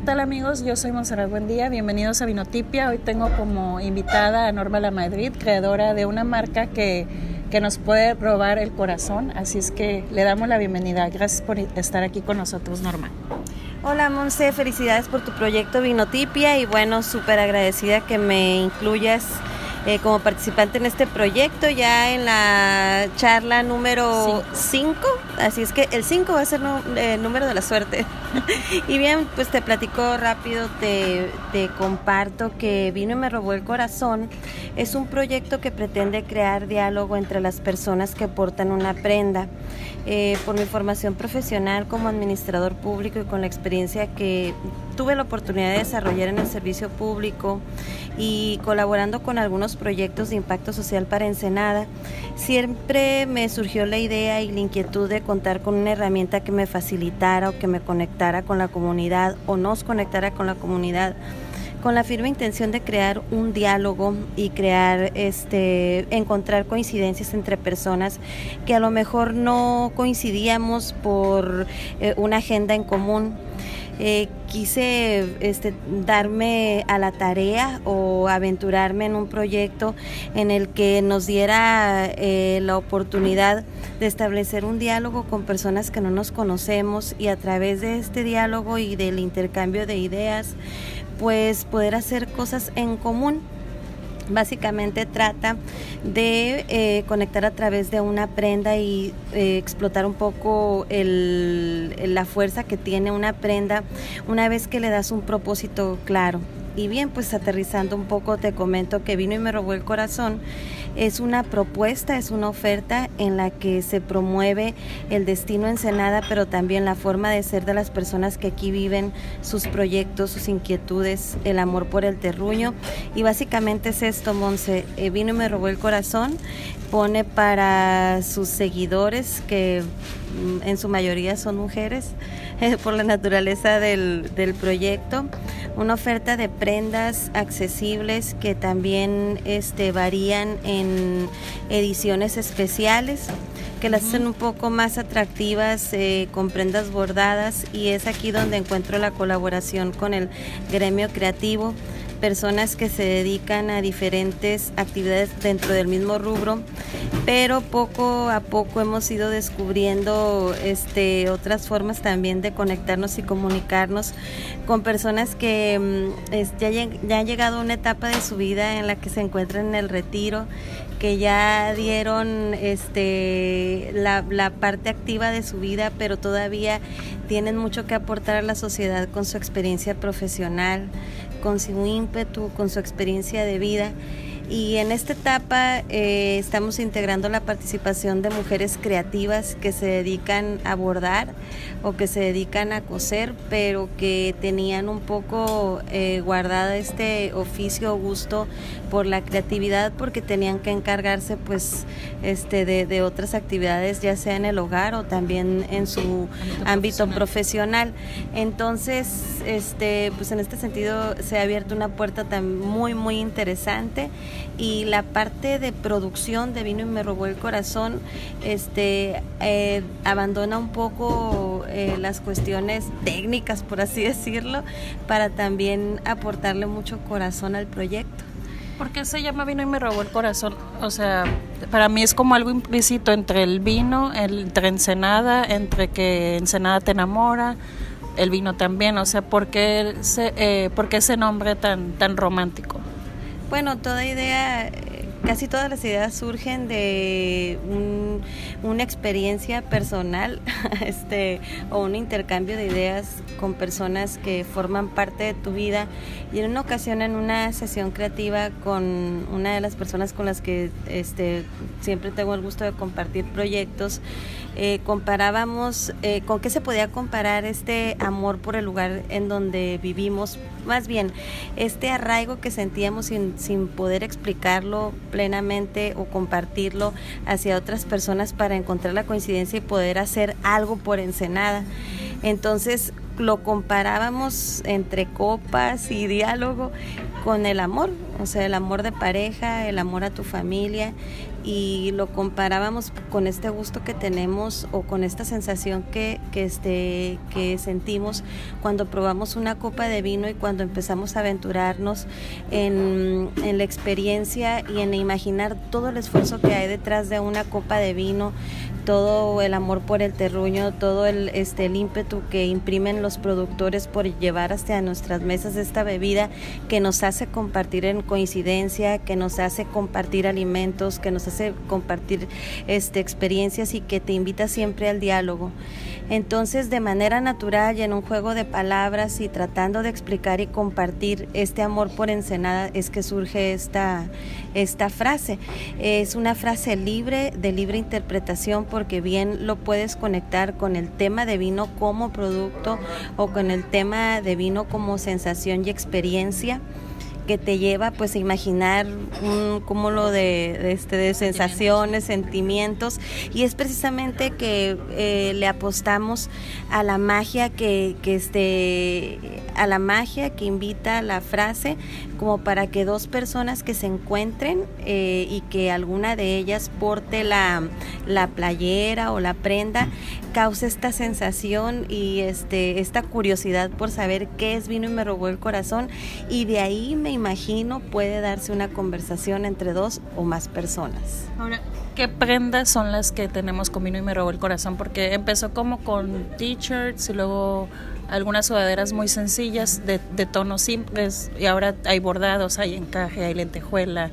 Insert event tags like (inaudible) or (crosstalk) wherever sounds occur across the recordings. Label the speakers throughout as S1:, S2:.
S1: ¿qué tal amigos? Yo soy Monserrat Buendía, bienvenidos a Vinotipia. Hoy tengo como invitada a Norma La Madrid, creadora de una marca que, que nos puede robar el corazón, así es que le damos la bienvenida. Gracias por estar aquí con nosotros, Norma.
S2: Hola Monse, felicidades por tu proyecto Vinotipia y bueno, súper agradecida que me incluyas eh, como participante en este proyecto ya en la charla número 5. Así es que el 5 va a ser el eh, número de la suerte. (laughs) y bien, pues te platico rápido, te, comparto que Vino y me robó el corazón. Es un proyecto que pretende crear diálogo entre las personas que portan una prenda. Eh, por mi formación profesional como administrador público y con la experiencia que tuve la oportunidad de desarrollar en el servicio público y colaborando con algunos proyectos de impacto social para Ensenada, siempre me surgió la idea y la inquietud de contar con una herramienta que me facilitara o que me conectara con la comunidad o nos conectara con la comunidad con la firme intención de crear un diálogo y crear, este, encontrar coincidencias entre personas que a lo mejor no coincidíamos por eh, una agenda en común. Eh, quise este, darme a la tarea o aventurarme en un proyecto en el que nos diera eh, la oportunidad de establecer un diálogo con personas que no nos conocemos y a través de este diálogo y del intercambio de ideas, pues poder hacer cosas en común. Básicamente trata de eh, conectar a través de una prenda y eh, explotar un poco la fuerza que tiene una prenda una vez que le das un propósito claro. Y bien, pues aterrizando un poco te comento que vino y me robó el corazón es una propuesta, es una oferta en la que se promueve el destino Ensenada, pero también la forma de ser de las personas que aquí viven, sus proyectos, sus inquietudes, el amor por el terruño. Y básicamente es esto, Monse, eh, vino y me robó el corazón, pone para sus seguidores, que en su mayoría son mujeres, (laughs) por la naturaleza del, del proyecto, una oferta de prendas accesibles que también este, varían en ediciones especiales que las hacen un poco más atractivas eh, con prendas bordadas y es aquí donde encuentro la colaboración con el gremio creativo personas que se dedican a diferentes actividades dentro del mismo rubro, pero poco a poco hemos ido descubriendo este, otras formas también de conectarnos y comunicarnos con personas que mm, ya, han llegado a una etapa de su vida en la que se encuentran en el retiro que ya dieron este la, parte activa de su vida, pero todavía tienen mucho que aportar a la sociedad con su experiencia profesional, con su ímpetu, con su experiencia de vida. Y en esta etapa eh, estamos integrando la participación de mujeres creativas que se dedican a bordar o que se dedican a coser, pero que tenían un poco eh, guardada este oficio o gusto por la creatividad porque tenían que encargarse pues este de, de otras actividades ya sea en el hogar o también en su ámbito, profesional. Entonces, este pues en este sentido se ha abierto una puerta tan muy muy interesante y la parte de producción de vino y me robó el corazón este eh, abandona un poco eh, las cuestiones técnicas por así decirlo para también aportarle mucho corazón al proyecto
S1: ¿Por qué se llama vino y me robó el corazón? O sea, para mí es como algo implícito entre el vino, entre Ensenada, entre que Ensenada te enamora, el vino también. O sea, ¿por qué, eh, ¿por qué ese nombre tan, tan romántico?
S2: Bueno, toda idea casi todas las ideas surgen de una experiencia personal (laughs) este, o un intercambio de ideas con personas que forman parte de tu vida. Y en una ocasión, en una sesión creativa con una de las personas con las que este, siempre tengo el gusto de compartir proyectos, eh, comparábamos eh, con qué se podía comparar este amor por el lugar en donde vivimos, más bien este arraigo que sentíamos sin, sin poder explicarlo plenamente o compartirlo hacia otras personas para encontrar la coincidencia y poder hacer algo por Ensenada. Entonces lo comparábamos entre copas y diálogo con el amor, o sea, el amor de pareja, el amor a tu familia y lo comparábamos con este gusto que tenemos o con esta sensación que, que, este, que sentimos cuando probamos una copa de vino y cuando empezamos a aventurarnos en, en la experiencia y en imaginar todo el esfuerzo que hay detrás de una copa de vino, todo el amor por el terruño, todo el, este, el ímpetu que imprimen los productores por llevar hasta nuestras mesas esta bebida que nos hace compartir en coincidencia, que nos hace compartir alimentos, que nos hace compartir este, experiencias y que te invita siempre al diálogo. Entonces, de manera natural y en un juego de palabras y tratando de explicar y compartir este amor por Ensenada es que surge esta, esta frase. Es una frase libre, de libre interpretación, porque bien lo puedes conectar con el tema de vino como producto o con el tema de vino como sensación y experiencia que te lleva pues a imaginar un cúmulo de, este, de sensaciones, sentimientos. Y es precisamente que eh, le apostamos a la magia que, que este, a la magia que invita la frase como para que dos personas que se encuentren eh, y que alguna de ellas porte la, la playera o la prenda cause esta sensación y este esta curiosidad por saber qué es vino y me robó el corazón y de ahí me imagino puede darse una conversación entre dos o más personas.
S1: ¿qué prendas son las que tenemos con vino y me robó el corazón? Porque empezó como con t-shirts y luego algunas sudaderas muy sencillas de, de, tonos simples y ahora hay bordados, hay encaje, hay lentejuela,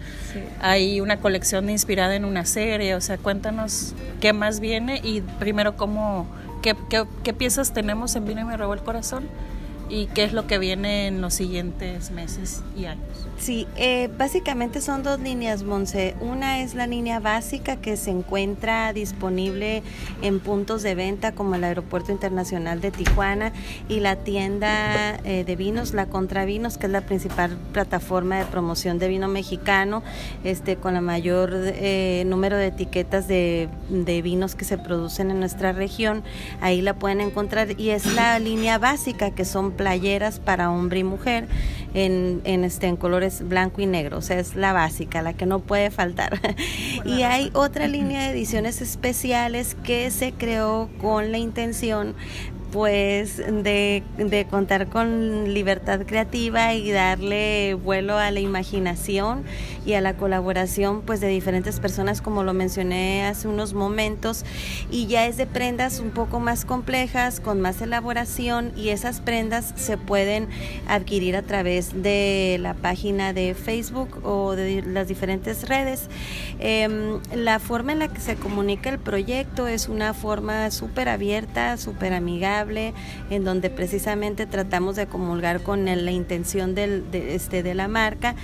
S1: hay una colección inspirada en una serie, o sea, cuéntanos qué más viene y primero cómo, qué, qué, qué piezas tenemos en Vino y me robó el corazón y qué es lo que viene en los siguientes meses y años.
S2: Sí, eh, básicamente son dos líneas, Monse. Una es la línea básica que se encuentra disponible en puntos de venta como el Aeropuerto Internacional de Tijuana y la tienda eh, de vinos, la Contravinos, que es la principal plataforma de promoción de vino mexicano, este, con la mayor eh, número de etiquetas de, de vinos que se producen en nuestra región. Ahí la pueden encontrar y es la línea básica que son playeras para hombre y mujer en, en, este, en colores blanco y negro, o sea, es la básica, la que no puede faltar. (laughs) y hay otra línea de ediciones especiales que se creó con la intención pues de, de, contar con libertad creativa y darle vuelo a la imaginación y a la colaboración pues de diferentes personas como lo mencioné hace unos momentos. Y ya es de prendas un poco más complejas con más elaboración y esas prendas se pueden adquirir a través de la página de Facebook o de las diferentes redes. Eh, la forma en la que se comunica el proyecto es una forma súper abierta súper amigable en donde precisamente tratamos de comulgar con la intención del, de, este, de la marca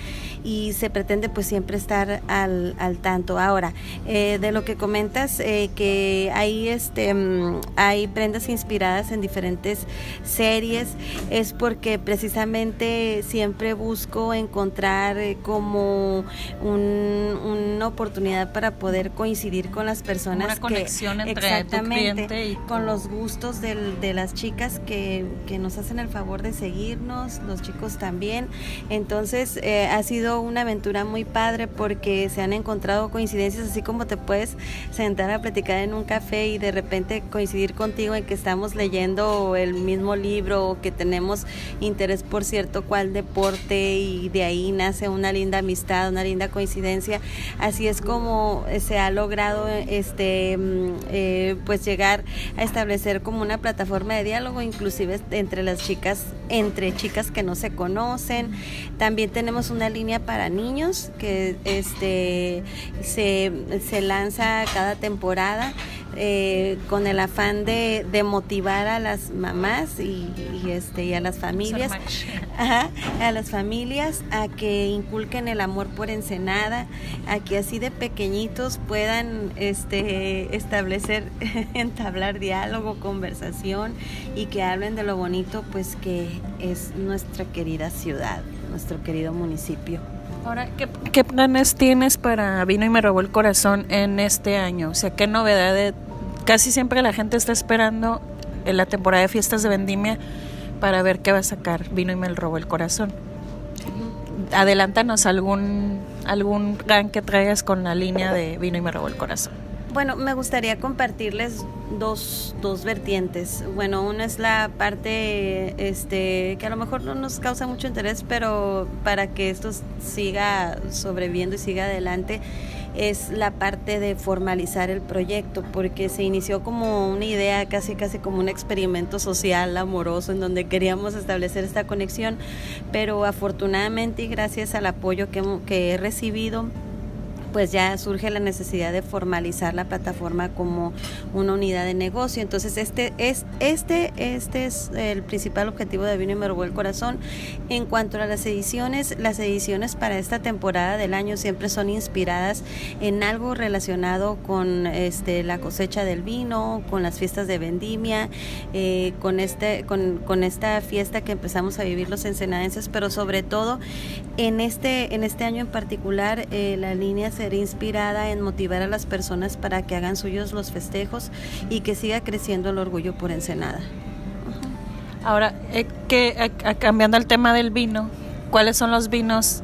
S2: y se pretende pues siempre estar al, al tanto. Ahora, eh, de lo que comentas, eh, que hay, este, mm, hay prendas inspiradas en diferentes series, es porque precisamente siempre busco encontrar eh, como un, una oportunidad para poder coincidir con las personas.
S1: Una conexión
S2: que,
S1: entre
S2: exactamente,
S1: tu cliente y
S2: con los gustos del, de las chicas que, que, nos hacen el favor de seguirnos, los chicos también. Entonces eh, ha sido una aventura muy padre porque se han encontrado coincidencias, así como te puedes sentar a platicar en un café y de repente coincidir contigo en que estamos leyendo el mismo libro o que tenemos interés por cierto cual deporte y de ahí nace una linda amistad, una linda coincidencia. Así es como se ha logrado este mm, eh, pues llegar a establecer como una plataforma de diálogo, inclusive entre las chicas, entre chicas que no se conocen. También tenemos una línea para niños que este se, se lanza cada temporada eh, con el afán de, de, motivar a las mamás y, y, este y a las familias (laughs) ajá, a las familias a que inculquen el amor por Ensenada a que así de pequeñitos puedan este establecer (laughs) entablar diálogo conversación y que hablen de lo bonito pues que es nuestra querida ciudad nuestro querido municipio
S1: Ahora, ¿qué, ¿qué, planes tienes para Vino y me robó el corazón en este año? O sea, ¿qué novedades? Casi siempre la gente está esperando en la temporada de fiestas de vendimia para ver qué va a sacar Vino y me robó el corazón. adelántanos algún, algún gan que traigas con la línea de vino y me robó el corazón.
S2: Bueno, me gustaría compartirles dos, dos vertientes. Bueno, una es la parte este, que a lo mejor no nos causa mucho interés, pero para que esto siga sobreviviendo y siga adelante, es la parte de formalizar el proyecto, porque se inició como una idea, casi casi como un experimento social, amoroso, en donde queríamos establecer esta conexión, pero afortunadamente y gracias al apoyo que, que he recibido, pues ya surge la necesidad de formalizar la plataforma como una unidad de negocio. Entonces, este es, este, este es el principal objetivo de Vino y Me el Corazón. En cuanto a las ediciones, las ediciones para esta temporada del año siempre son inspiradas en algo relacionado con este, la cosecha del vino, con las fiestas de vendimia, eh, con, este, con, con esta fiesta que empezamos a vivir los ensenadenses, pero sobre todo en este, en este año en particular, eh, la línea se inspirada en motivar a las personas para que hagan suyos los festejos y que siga creciendo el orgullo por Ensenada.
S1: Ahora, eh, que, eh, cambiando el tema del vino, ¿cuáles son los vinos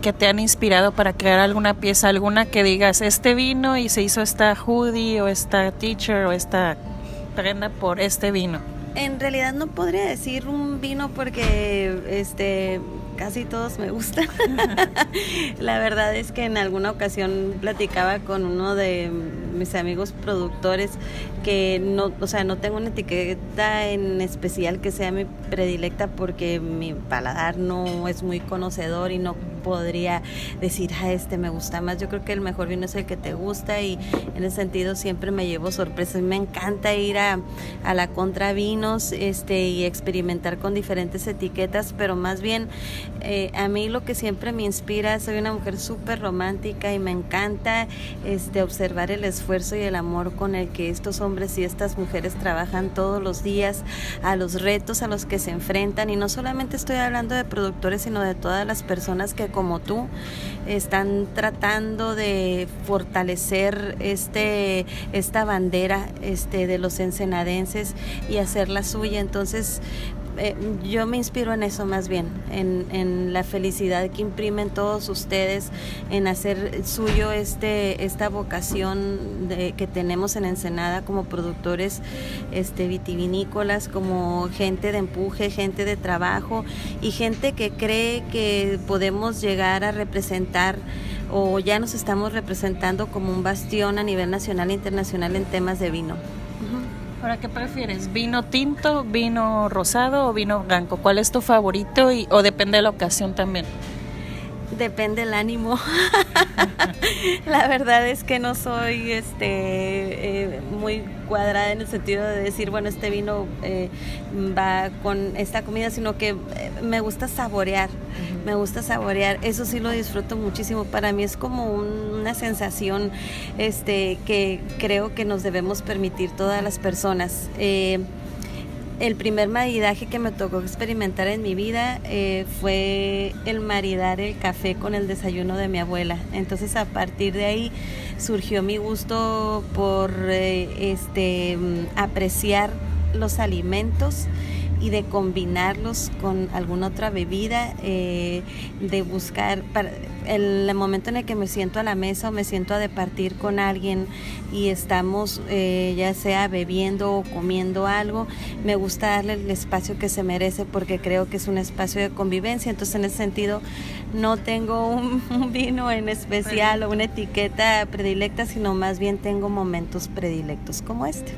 S1: que te han inspirado para crear alguna pieza, alguna que digas, este vino y se hizo esta hoodie o esta teacher o esta prenda por este vino?
S2: En realidad no podría decir un vino porque este casi todos me gustan. (laughs) la verdad es que en alguna ocasión platicaba con uno de mis amigos productores que no, o sea, no tengo una etiqueta en especial que sea mi predilecta porque mi paladar no es muy conocedor y no podría decir, a ah, este me gusta más. Yo creo que el mejor vino es el que te gusta y en ese sentido siempre me llevo sorpresas. Me encanta ir a, a la contra vinos este, y experimentar con diferentes etiquetas, pero más bien eh, a mí lo que siempre me inspira, soy una mujer súper romántica y me encanta este, observar el esfuerzo y el amor con el que estos hombres y estas mujeres trabajan todos los días, a los retos a los que se enfrentan y no solamente estoy hablando de productores, sino de todas las personas que como tú están tratando de fortalecer este esta bandera este de los ensenadenses y hacerla suya. Entonces eh, yo me inspiro en eso más bien, en, la felicidad que imprimen todos ustedes, en hacer suyo este, esta vocación de, que tenemos en Ensenada como productores este, vitivinícolas, como gente de empuje, gente de trabajo y gente que cree que podemos llegar a representar o ya nos estamos representando como un bastión a nivel nacional e internacional en temas de vino.
S1: Ahora, ¿qué prefieres? ¿Vino tinto, vino rosado o vino blanco? ¿Cuál es tu favorito y, o depende de la ocasión también?
S2: Depende el ánimo. (laughs) la verdad es que no soy este eh, muy cuadrada en el sentido de decir, bueno, este vino eh, va con esta comida, sino que eh, me gusta saborear, me gusta saborear. Eso sí lo disfruto muchísimo. Para mí es como una sensación este, que creo que nos debemos permitir todas las personas el primer maridaje que me tocó experimentar en mi vida eh, fue el maridar el café con el desayuno de mi abuela. Entonces a partir de ahí surgió mi gusto por eh, este apreciar los alimentos y de combinarlos con alguna otra bebida, eh, de buscar para, el momento en el que me siento a la mesa o me siento a departir con alguien y estamos eh, ya sea bebiendo o comiendo algo, me gusta darle el espacio que se merece porque creo que es un espacio de convivencia. Entonces en ese sentido no tengo un, (laughs) un vino en especial o una etiqueta predilecta, sino más bien tengo momentos predilectos como este.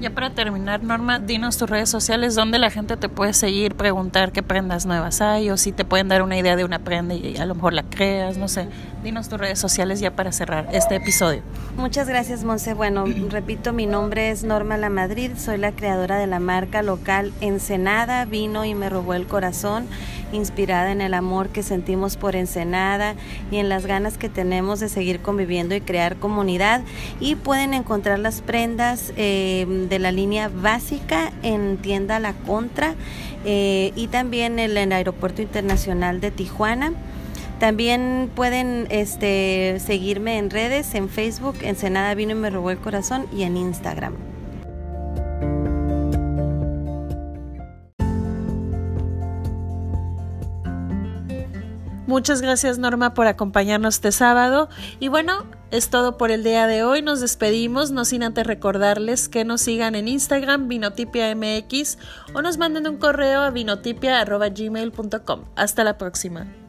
S1: Ya para terminar, Norma, dinos tus redes sociales donde la gente te puede seguir, preguntar qué prendas nuevas hay o si te pueden dar una idea de una prenda y a lo mejor la creas, no sé. Dinos tus redes sociales ya para cerrar este episodio.
S2: Muchas gracias, Monse. Bueno, repito, mi nombre es Norma La Madrid, soy la creadora de la marca local Ensenada, vino y me robó el corazón, inspirada en el amor que sentimos por Ensenada y en las ganas que tenemos de seguir conviviendo y crear comunidad. Y pueden encontrar las prendas eh, de la línea básica en tienda La Contra eh, y también en el Aeropuerto Internacional de Tijuana. También pueden este, seguirme en redes, en Facebook, Ensenada Vino y Me Robó el Corazón y en Instagram.
S1: Muchas gracias Norma por acompañarnos este sábado y bueno, es todo por el día de hoy. Nos despedimos, no sin antes recordarles que nos sigan en Instagram VinotipiaMX o nos manden un correo a vinotipia.gmail.com. Hasta la próxima.